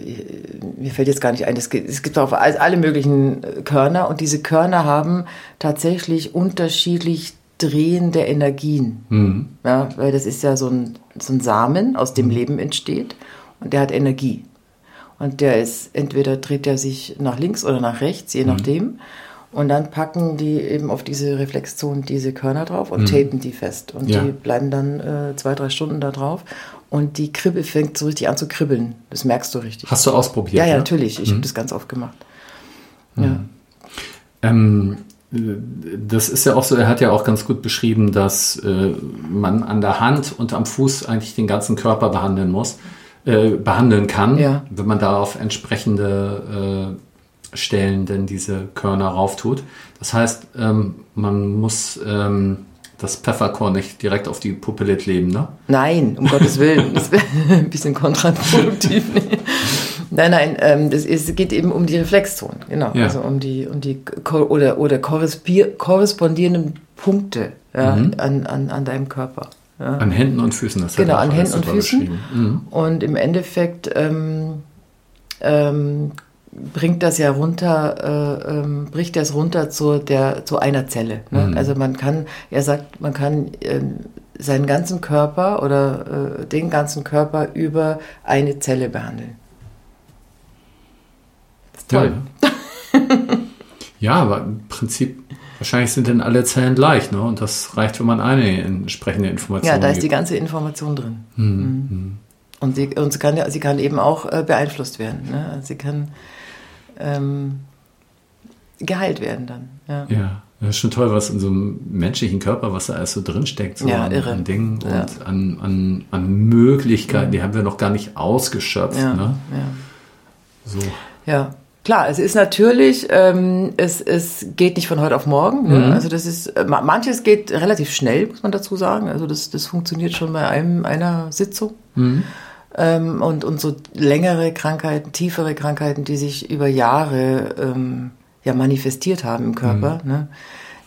mir fällt jetzt gar nicht ein, es gibt, es gibt auch alle möglichen Körner und diese Körner haben tatsächlich unterschiedlich drehende Energien. Mhm. Ja, weil das ist ja so ein, so ein Samen, aus dem mhm. Leben entsteht und der hat Energie. Und der ist, entweder dreht er sich nach links oder nach rechts, je mhm. nachdem. Und dann packen die eben auf diese Reflexzone diese Körner drauf und mhm. tapen die fest. Und ja. die bleiben dann äh, zwei, drei Stunden da drauf. Und die Kribbe fängt so richtig an zu kribbeln. Das merkst du richtig. Hast du ausprobiert? Ja, ja, natürlich. Ich mhm. habe das ganz oft gemacht. Mhm. Ja. Ähm, das ist ja auch so, er hat ja auch ganz gut beschrieben, dass äh, man an der Hand und am Fuß eigentlich den ganzen Körper behandeln muss, äh, behandeln kann, ja. wenn man da auf entsprechende äh, Stellen denn diese Körner rauftut. Das heißt, ähm, man muss ähm, das Pfefferkorn nicht direkt auf die Pupille kleben, ne? Nein, um Gottes Willen. Das wäre ein bisschen kontraproduktiv. Nein, nein, ähm, das ist, geht eben um die Reflexzonen, genau. Ja. Also um die, um die oder, oder korrespondierenden Punkte ja, mhm. an, an, an deinem Körper. Ja. An Händen und Füßen, das Genau, an Händen und Füßen. Mhm. Und im Endeffekt ähm, ähm, bringt das ja runter, äh, ähm, bricht das runter zu, der, zu einer Zelle. Ne? Mhm. Also man kann, er sagt, man kann ähm, seinen ganzen Körper oder äh, den ganzen Körper über eine Zelle behandeln. Toll. Ja, ja, aber im Prinzip, wahrscheinlich sind dann alle Zellen gleich, ne? Und das reicht, wenn man eine entsprechende Information Ja, da ist die ganze Information drin. Mhm. Mhm. Und, sie, und sie, kann, sie kann eben auch äh, beeinflusst werden. Ne? Sie kann ähm, geheilt werden dann. Ja. ja. Das ist schon toll, was in so einem menschlichen Körper, was da alles so drinsteckt, so ja, an, irre. an Dingen ja. und an, an, an Möglichkeiten, die haben wir noch gar nicht ausgeschöpft. Ja, ne? ja. So. Ja, Klar, es ist natürlich, ähm, es, es geht nicht von heute auf morgen. Ne? Mhm. Also das ist, äh, manches geht relativ schnell, muss man dazu sagen. Also das, das funktioniert schon bei einem einer Sitzung. Mhm. Ähm, und, und so längere Krankheiten, tiefere Krankheiten, die sich über Jahre ähm, ja manifestiert haben im Körper, mhm. ne?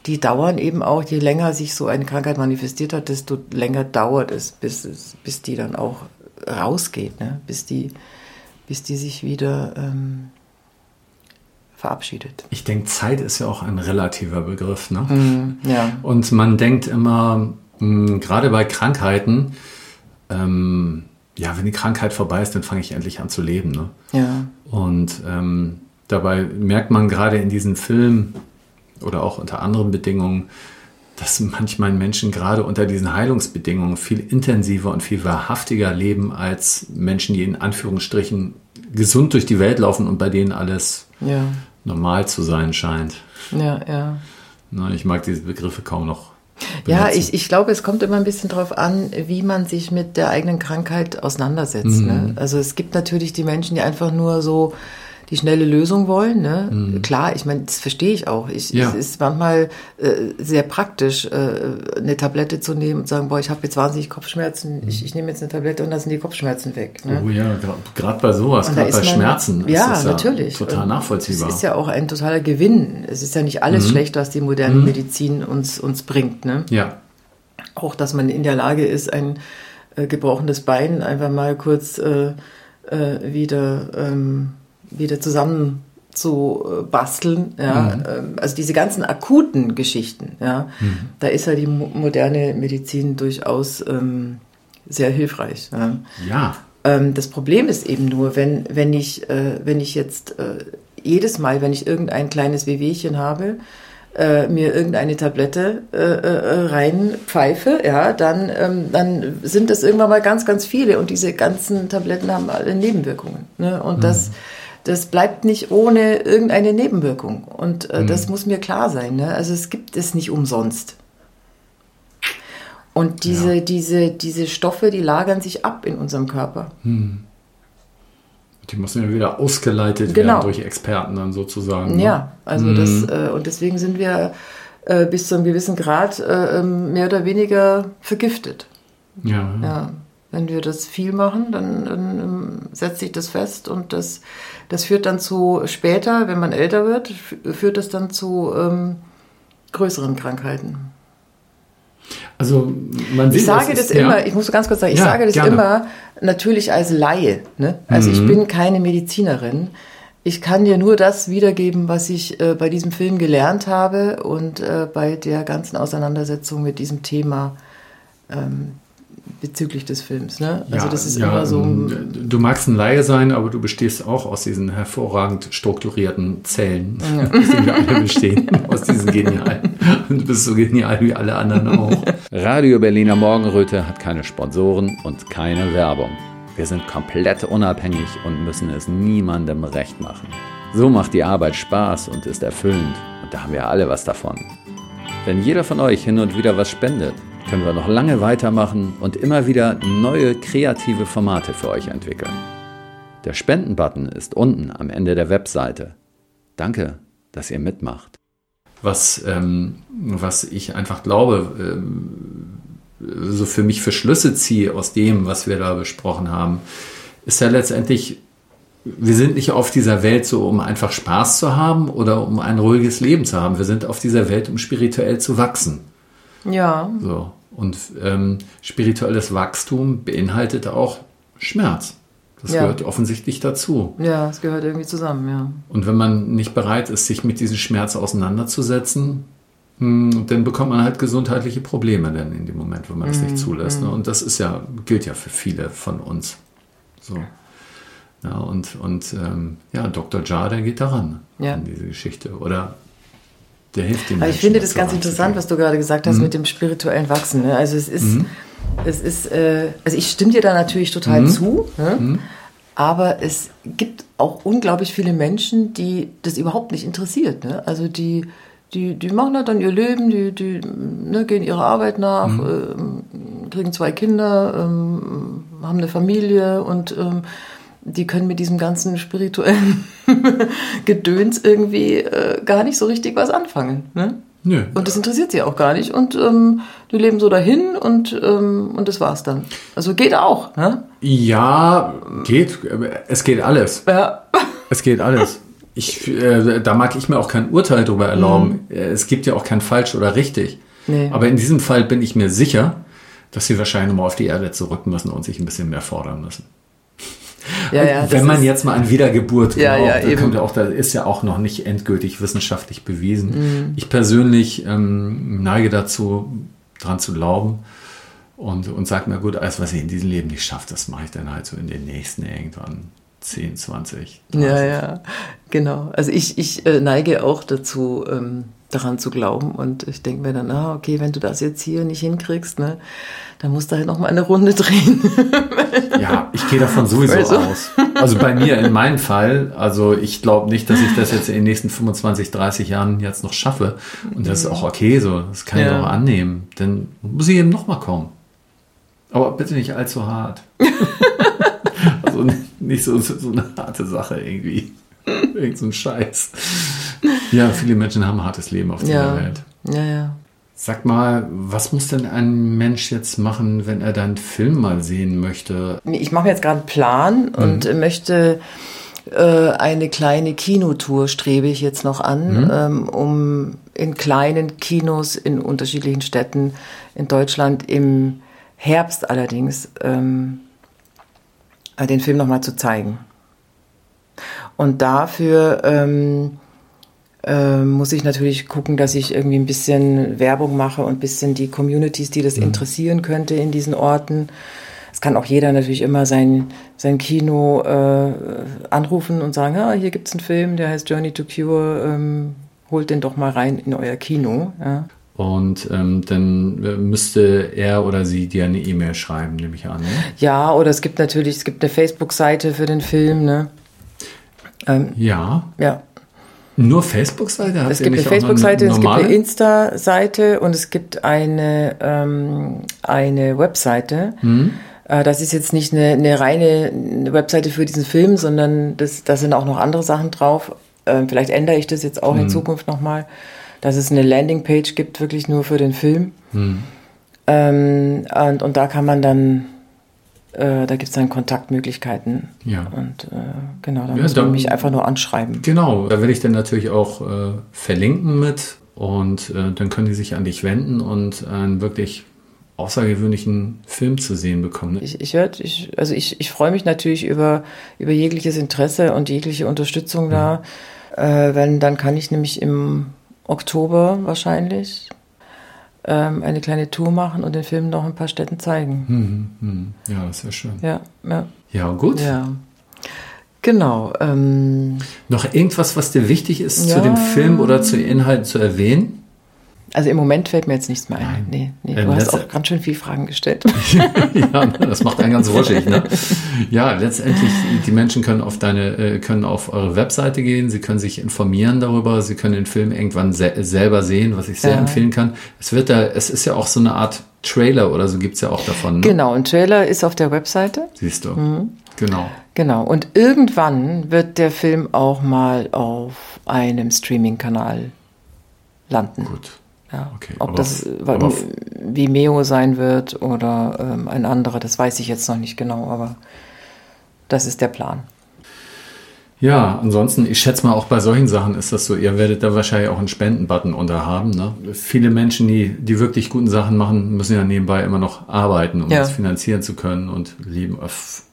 die dauern eben auch, je länger sich so eine Krankheit manifestiert hat, desto länger dauert es, bis, es, bis die dann auch rausgeht, ne? bis, die, bis die sich wieder ähm, verabschiedet. Ich denke, Zeit ist ja auch ein relativer Begriff. Ne? Mm, ja. Und man denkt immer, mh, gerade bei Krankheiten, ähm, ja, wenn die Krankheit vorbei ist, dann fange ich endlich an zu leben. Ne? Ja. Und ähm, dabei merkt man gerade in diesem Film oder auch unter anderen Bedingungen, dass manchmal Menschen gerade unter diesen Heilungsbedingungen viel intensiver und viel wahrhaftiger leben als Menschen, die in Anführungsstrichen gesund durch die Welt laufen und bei denen alles ja normal zu sein scheint. Ja, ja. Na, ich mag diese Begriffe kaum noch. Benutzen. Ja, ich, ich glaube, es kommt immer ein bisschen darauf an, wie man sich mit der eigenen Krankheit auseinandersetzt. Mhm. Ne? Also es gibt natürlich die Menschen, die einfach nur so die schnelle Lösung wollen. Ne? Mhm. Klar, ich meine, das verstehe ich auch. Ich, ja. Es ist manchmal äh, sehr praktisch, äh, eine Tablette zu nehmen und sagen, boah, ich habe jetzt wahnsinnig Kopfschmerzen, mhm. ich, ich nehme jetzt eine Tablette und dann sind die Kopfschmerzen weg. Ne? Oh ja, gerade bei sowas, gerade bei man, Schmerzen. Ja, ist natürlich. Ja total nachvollziehbar. Es ist ja auch ein totaler Gewinn. Es ist ja nicht alles mhm. schlecht, was die moderne mhm. Medizin uns, uns bringt. Ne? Ja. Auch, dass man in der Lage ist, ein äh, gebrochenes Bein einfach mal kurz äh, äh wieder ähm, wieder zusammen zu äh, basteln. Ja? Mhm. Ähm, also diese ganzen akuten Geschichten, ja, mhm. da ist ja die moderne Medizin durchaus ähm, sehr hilfreich. Ja. ja. Ähm, das Problem ist eben nur, wenn, wenn, ich, äh, wenn ich jetzt äh, jedes Mal, wenn ich irgendein kleines Wehwehchen habe, äh, mir irgendeine Tablette äh, äh, reinpfeife, ja, dann, ähm, dann sind das irgendwann mal ganz, ganz viele und diese ganzen Tabletten haben alle Nebenwirkungen. Ne? Und mhm. das das bleibt nicht ohne irgendeine Nebenwirkung. Und äh, mhm. das muss mir klar sein. Ne? Also es gibt es nicht umsonst. Und diese, ja. diese, diese Stoffe, die lagern sich ab in unserem Körper. Hm. Die müssen ja wieder ausgeleitet genau. werden durch Experten dann sozusagen. Ne? Ja, also hm. das, äh, und deswegen sind wir äh, bis zu einem gewissen Grad äh, ähm, mehr oder weniger vergiftet. Ja. ja. Wenn wir das viel machen, dann, dann ähm, setzt sich das fest und das, das führt dann zu später, wenn man älter wird, führt das dann zu ähm, größeren Krankheiten. Also man sieht, ich sage das, das immer, ja. ich muss ganz kurz sagen, ich ja, sage das gerne. immer natürlich als Laie. Ne? Also mhm. ich bin keine Medizinerin. Ich kann dir nur das wiedergeben, was ich äh, bei diesem Film gelernt habe und äh, bei der ganzen Auseinandersetzung mit diesem Thema ähm, bezüglich des Films. Ne? Also ja, das ist ja, immer so. Du magst ein Laie sein, aber du bestehst auch aus diesen hervorragend strukturierten Zellen, ja. aus denen wir alle bestehen, aus diesen genialen. Und du bist so genial wie alle anderen auch. Radio Berliner Morgenröte hat keine Sponsoren und keine Werbung. Wir sind komplett unabhängig und müssen es niemandem recht machen. So macht die Arbeit Spaß und ist erfüllend. Und da haben wir alle was davon. Wenn jeder von euch hin und wieder was spendet, können wir noch lange weitermachen und immer wieder neue kreative Formate für euch entwickeln. Der Spenden-Button ist unten am Ende der Webseite. Danke, dass ihr mitmacht. Was, ähm, was ich einfach glaube, ähm, so für mich für Schlüsse ziehe aus dem, was wir da besprochen haben, ist ja letztendlich, wir sind nicht auf dieser Welt so, um einfach Spaß zu haben oder um ein ruhiges Leben zu haben. Wir sind auf dieser Welt, um spirituell zu wachsen. Ja. So. Und ähm, spirituelles Wachstum beinhaltet auch Schmerz. Das ja. gehört offensichtlich dazu. Ja, es gehört irgendwie zusammen, ja. Und wenn man nicht bereit ist, sich mit diesem Schmerz auseinanderzusetzen, hm, dann bekommt man halt gesundheitliche Probleme dann in dem Moment, wo man das nicht mhm, zulässt. Ne? Mhm. Und das ist ja, gilt ja für viele von uns. So. Ja, und und ähm, ja, Dr. Jar, der geht daran ja. an diese Geschichte. Oder der hilft dem. Aber ich finde das ganz interessant, was du gerade gesagt hast mhm. mit dem spirituellen Wachsen. Ne? Also es ist, mhm. es ist, äh, also ich stimme dir da natürlich total mhm. zu. Ne? Mhm. Aber es gibt auch unglaublich viele Menschen, die das überhaupt nicht interessiert. Ne? Also die, die, die machen halt dann ihr Leben, die, die ne, gehen ihrer Arbeit nach, äh, kriegen zwei Kinder, ähm, haben eine Familie und ähm, die können mit diesem ganzen spirituellen Gedöns irgendwie äh, gar nicht so richtig was anfangen. Ne? Nö. Und das interessiert sie auch gar nicht. Und ähm, die leben so dahin und, ähm, und das war's dann. Also geht auch. Ne? Ja, geht. Es geht alles. Ja. Es geht alles. Ich, äh, da mag ich mir auch kein Urteil darüber erlauben. Mhm. Es gibt ja auch kein falsch oder richtig. Nee. Aber in diesem Fall bin ich mir sicher, dass sie wahrscheinlich nochmal auf die Erde zurück müssen und sich ein bisschen mehr fordern müssen. Ja, ja, Wenn man jetzt mal an Wiedergeburt ja, glaubt, ja, kommt ja auch, das ist ja auch noch nicht endgültig wissenschaftlich bewiesen. Mhm. Ich persönlich ähm, neige dazu, dran zu glauben und, und sage mir, gut, alles, was ich in diesem Leben nicht schaffe, das mache ich dann halt so in den nächsten irgendwann 10, 20. 30. Ja, ja, genau. Also ich, ich äh, neige auch dazu, ähm, daran zu glauben. Und ich denke mir dann, ah, okay, wenn du das jetzt hier nicht hinkriegst, ne, dann musst du halt noch mal eine Runde drehen. ja, ich gehe davon sowieso also. aus. Also bei mir in meinem Fall, also ich glaube nicht, dass ich das jetzt in den nächsten 25, 30 Jahren jetzt noch schaffe. Und das ist auch okay so. Das kann ja. ich auch annehmen. Dann muss ich eben noch mal kommen. Aber bitte nicht allzu hart. also nicht so, so eine harte Sache irgendwie. Irgend so ein Scheiß. Ja, viele Menschen haben ein hartes Leben auf dieser ja. Welt. Ja, ja. Sag mal, was muss denn ein Mensch jetzt machen, wenn er deinen Film mal sehen möchte? Ich mache jetzt gerade einen Plan mhm. und möchte äh, eine kleine Kinotour strebe ich jetzt noch an, mhm. ähm, um in kleinen Kinos in unterschiedlichen Städten in Deutschland im Herbst allerdings ähm, äh, den Film nochmal zu zeigen. Und dafür ähm, äh, muss ich natürlich gucken, dass ich irgendwie ein bisschen Werbung mache und ein bisschen die Communities, die das mhm. interessieren könnte in diesen Orten. Es kann auch jeder natürlich immer sein, sein Kino äh, anrufen und sagen, ah, hier gibt's einen Film, der heißt Journey to Cure, ähm, holt den doch mal rein in euer Kino. Ja. Und ähm, dann äh, müsste er oder sie dir eine E-Mail schreiben, nehme ich an. Ne? Ja, oder es gibt natürlich, es gibt eine Facebook-Seite für den Film, ne? Ähm, Ja. ja. Nur Facebook-Seite? Es gibt eine Facebook-Seite, es gibt eine Insta-Seite und es gibt eine, ähm, eine Webseite. Hm? Äh, das ist jetzt nicht eine, eine reine eine Webseite für diesen Film, sondern das, da sind auch noch andere Sachen drauf. Ähm, vielleicht ändere ich das jetzt auch Hm. in Zukunft nochmal, dass es eine Landingpage gibt, wirklich nur für den Film. Hm. Ähm, und, und da kann man dann, äh, da gibt es dann Kontaktmöglichkeiten. Ja. Und äh, genau, da Ja, muss man dann- mich einfach nur anschreiben. Genau, da werde ich dann natürlich auch äh, verlinken mit und äh, dann können die sich an dich wenden und einen wirklich außergewöhnlichen Film zu sehen bekommen. Ich, ich werde, ich, also ich, ich freue mich natürlich über, über jegliches Interesse und jegliche Unterstützung da. Äh, wenn, dann kann ich nämlich im Oktober wahrscheinlich ähm, eine kleine Tour machen und den Film noch ein paar Städten zeigen. Hm, hm. Ja, wäre schön. Ja, ja, Ja, gut. ja. Genau. Ähm, Noch irgendwas, was dir wichtig ist, Ja. zu dem Film oder zu Inhalten zu erwähnen? Also im Moment fällt mir jetzt nichts mehr ein. Nein. Nee, nee. Ähm, Du hast auch ganz schön viele Fragen gestellt. ja, das macht einen ganz wuschig. Ne? Ja, letztendlich, die Menschen können auf deine, äh, können auf eure Webseite gehen, sie können sich informieren darüber, sie können den Film irgendwann se selber sehen, was ich sehr Ja. empfehlen kann. Es wird da, es ist ja auch so eine Art Trailer oder so gibt's ja auch davon. Ne? genau, ein Trailer ist auf der Webseite. Siehst du. Mhm. Genau. Genau. Und irgendwann wird der Film auch mal auf einem Streaming-Kanal landen. Gut. Ja. Okay, Ob das aber Vimeo sein wird oder ähm, ein anderer, das weiß ich jetzt noch nicht genau, aber das ist der Plan. Ja, ansonsten, ich schätze mal, auch bei solchen Sachen ist das so, ihr werdet da wahrscheinlich auch einen Spendenbutton unter haben. Ne? Viele Menschen, die, die wirklich guten Sachen machen, müssen ja nebenbei immer noch arbeiten, um Ja. das finanzieren zu können und leben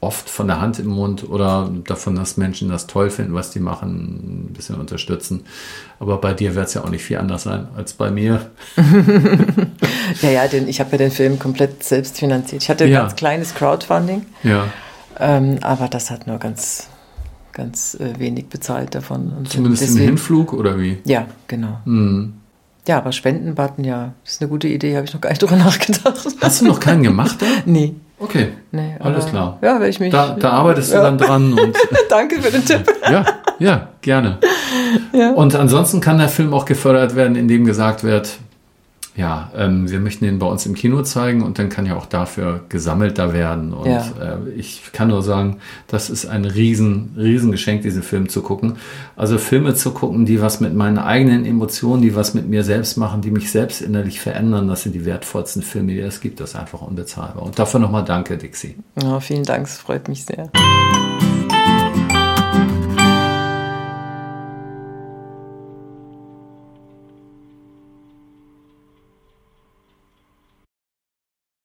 oft- von der Hand im Mund oder davon, dass Menschen das toll finden, was die machen, ein bisschen unterstützen. Aber bei dir wird es ja auch nicht viel anders sein als bei mir. Ja, ja, denn ich habe ja den Film komplett selbst finanziert. Ich hatte ein Ja. ganz kleines Crowdfunding, Ja, ähm, aber das hat nur ganz, ganz äh, wenig bezahlt davon. Und zumindest im deswegen- Hinflug oder wie? Ja, genau. Hm. Ja, aber Spendenbutton, ja, ist eine gute Idee, habe ich noch gar nicht drüber nachgedacht. Hast du noch keinen gemacht da? nee. Okay, Nee, alles klar. Ja, werde ich mich. Da, da arbeitest du Ja. dann dran und Danke für den Tipp. Ja, ja, gerne. Ja. Und ansonsten kann der Film auch gefördert werden, indem gesagt wird, ja, ähm, wir möchten ihn bei uns im Kino zeigen und dann kann ja auch dafür gesammelter werden. Und Ja. äh, ich kann nur sagen, das ist ein riesen, riesen Geschenk, diesen Film zu gucken. Also Filme zu gucken, die was mit meinen eigenen Emotionen, die was mit mir selbst machen, die mich selbst innerlich verändern, das sind die wertvollsten Filme, die es gibt. Das ist einfach unbezahlbar. Und dafür nochmal danke, Dixie. Ja, vielen Dank, es freut mich sehr.